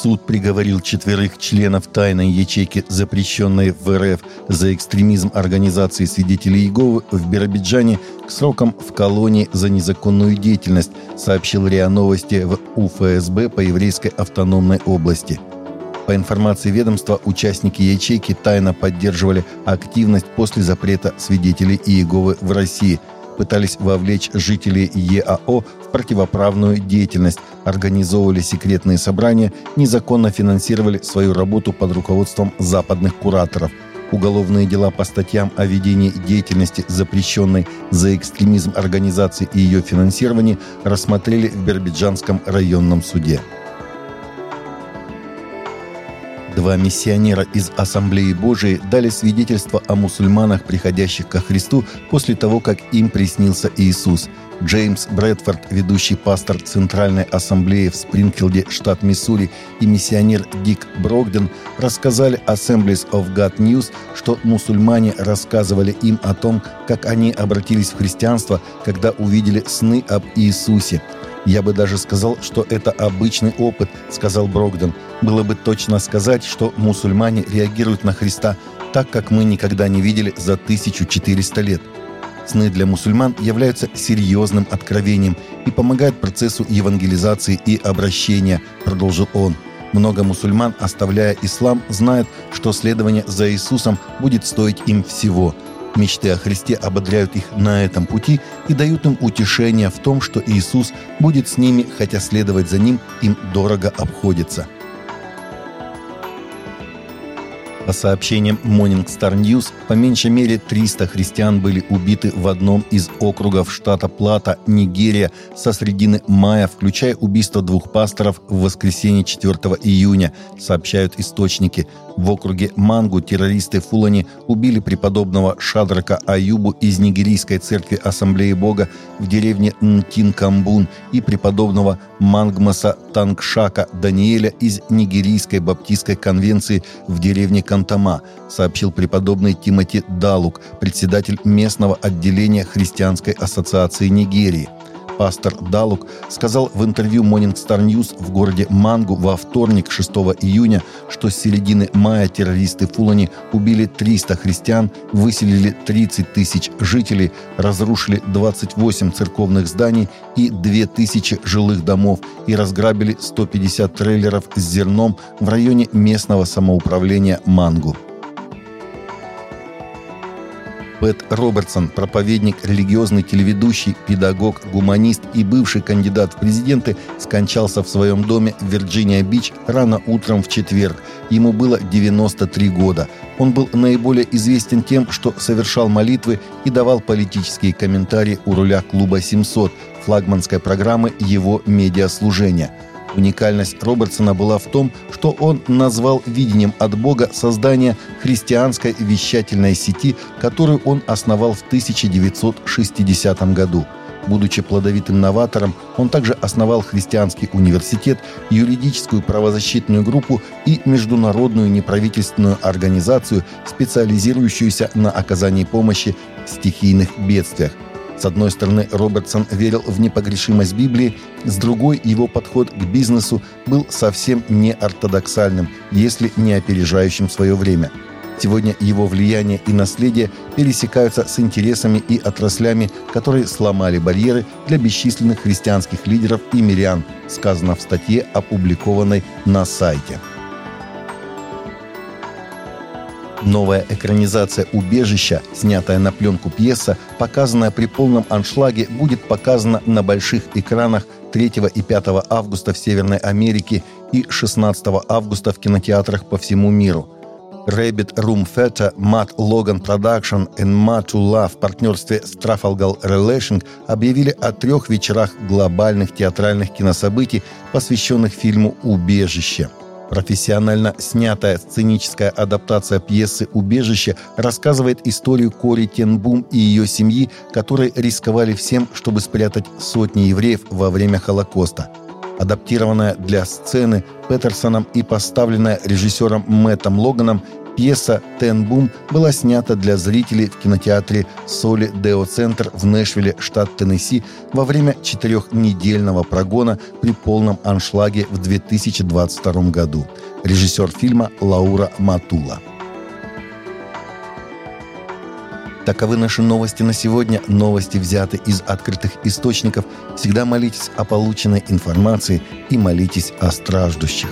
Суд приговорил четверых членов тайной ячейки, запрещенной в РФ за экстремизм организации свидетелей Иеговы в Биробиджане к срокам в колонии за незаконную деятельность, сообщил РИА Новости в УФСБ по еврейской автономной области. По информации ведомства, участники ячейки тайно поддерживали активность после запрета свидетелей Иеговы в России – пытались вовлечь жителей ЕАО в противоправную деятельность, организовывали секретные собрания, незаконно финансировали свою работу под руководством западных кураторов. Уголовные дела по статьям о ведении деятельности, запрещенной за экстремизм организации и ее финансировании, рассмотрели в Биробиджанском районном суде. Два миссионера из Ассамблеи Божией дали свидетельство о мусульманах, приходящих ко Христу после того, как им приснился Иисус. Джеймс Брэдфорд, ведущий пастор Центральной Ассамблеи в Спрингфилде, штат Миссури, и миссионер Дик Брогден рассказали Assemblies of God News, что мусульмане рассказывали им о том, как они обратились в христианство, когда увидели сны об Иисусе – «Я бы даже сказал, что это обычный опыт», — сказал Брогден. «Было бы точно сказать, что мусульмане реагируют на Христа так, как мы никогда не видели за 1400 лет». Сны для мусульман являются серьезным откровением и помогают процессу евангелизации и обращения, продолжил он. Много мусульман, оставляя ислам, знают, что следование за Иисусом будет стоить им всего – Мечты о Христе ободряют их на этом пути и дают им утешение в том, что Иисус будет с ними, хотя следовать за Ним им дорого обходится – По сообщениям Morning Star News, по меньшей мере 300 христиан были убиты в одном из округов штата Плата, Нигерия, со средины мая, включая убийство двух пасторов в воскресенье 4 июня, сообщают источники. В округе Мангу террористы Фулани убили преподобного Шадрака Аюбу из нигерийской церкви Ассамблеи Бога в деревне Нтинкамбун и преподобного Мангмаса Тангшака Даниэля из нигерийской баптистской конвенции в деревне Кан Кантама, сообщил преподобный Тимоти Далук, председатель местного отделения Христианской ассоциации Нигерии. Пастор Далук сказал в интервью Morning Star News в городе Мангу во вторник, 6 июня, что с середины мая террористы Фулани убили 300 христиан, выселили 30 тысяч жителей, разрушили 28 церковных зданий и 2000 жилых домов и разграбили 150 трейлеров с зерном в районе местного самоуправления Мангу. Пэт Робертсон, проповедник, религиозный телеведущий, педагог, гуманист и бывший кандидат в президенты, скончался в своем доме в Вирджиния-Бич рано утром в четверг. Ему было 93 года. Он был наиболее известен тем, что совершал молитвы и давал политические комментарии у руля клуба «700», флагманской программы его медиаслужения – Уникальность Робертсона была в том, что он назвал видением от Бога создание христианской вещательной сети, которую он основал в 1960 году. Будучи плодовитым новатором, он также основал христианский университет, юридическую правозащитную группу и международную неправительственную организацию, специализирующуюся на оказании помощи в стихийных бедствиях – с одной стороны, Робертсон верил в непогрешимость Библии, с другой его подход к бизнесу был совсем не ортодоксальным, если не опережающим свое время. Сегодня его влияние и наследие пересекаются с интересами и отраслями, которые сломали барьеры для бесчисленных христианских лидеров и мирян, сказано в статье, опубликованной на сайте. Новая экранизация «Убежища», снятая на пленку пьеса, показанная при полном аншлаге, будет показана на больших экранах 3 и 5 августа в Северной Америке и 16 августа в кинотеатрах по всему миру. Rabbit Room Theater, Matt Logan Production и Matt to Love в партнерстве с Trafalgar Relation объявили о трех вечерах глобальных театральных кинособытий, посвященных фильму «Убежище». Профессионально снятая сценическая адаптация пьесы «Убежище» рассказывает историю Кори Тенбум и ее семьи, которые рисковали всем, чтобы спрятать сотни евреев во время Холокоста. Адаптированная для сцены Петерсоном и поставленная режиссером Мэттом Логаном, Пьеса «Тенбум» была снята для зрителей в кинотеатре «Соли Део Центр» в Нэшвилле, штат Теннесси, во время четырехнедельного прогона при полном аншлаге в 2022 году. Режиссер фильма Лаура Матула. Таковы наши новости на сегодня. Новости взяты из открытых источников. Всегда молитесь о полученной информации и молитесь о страждущих.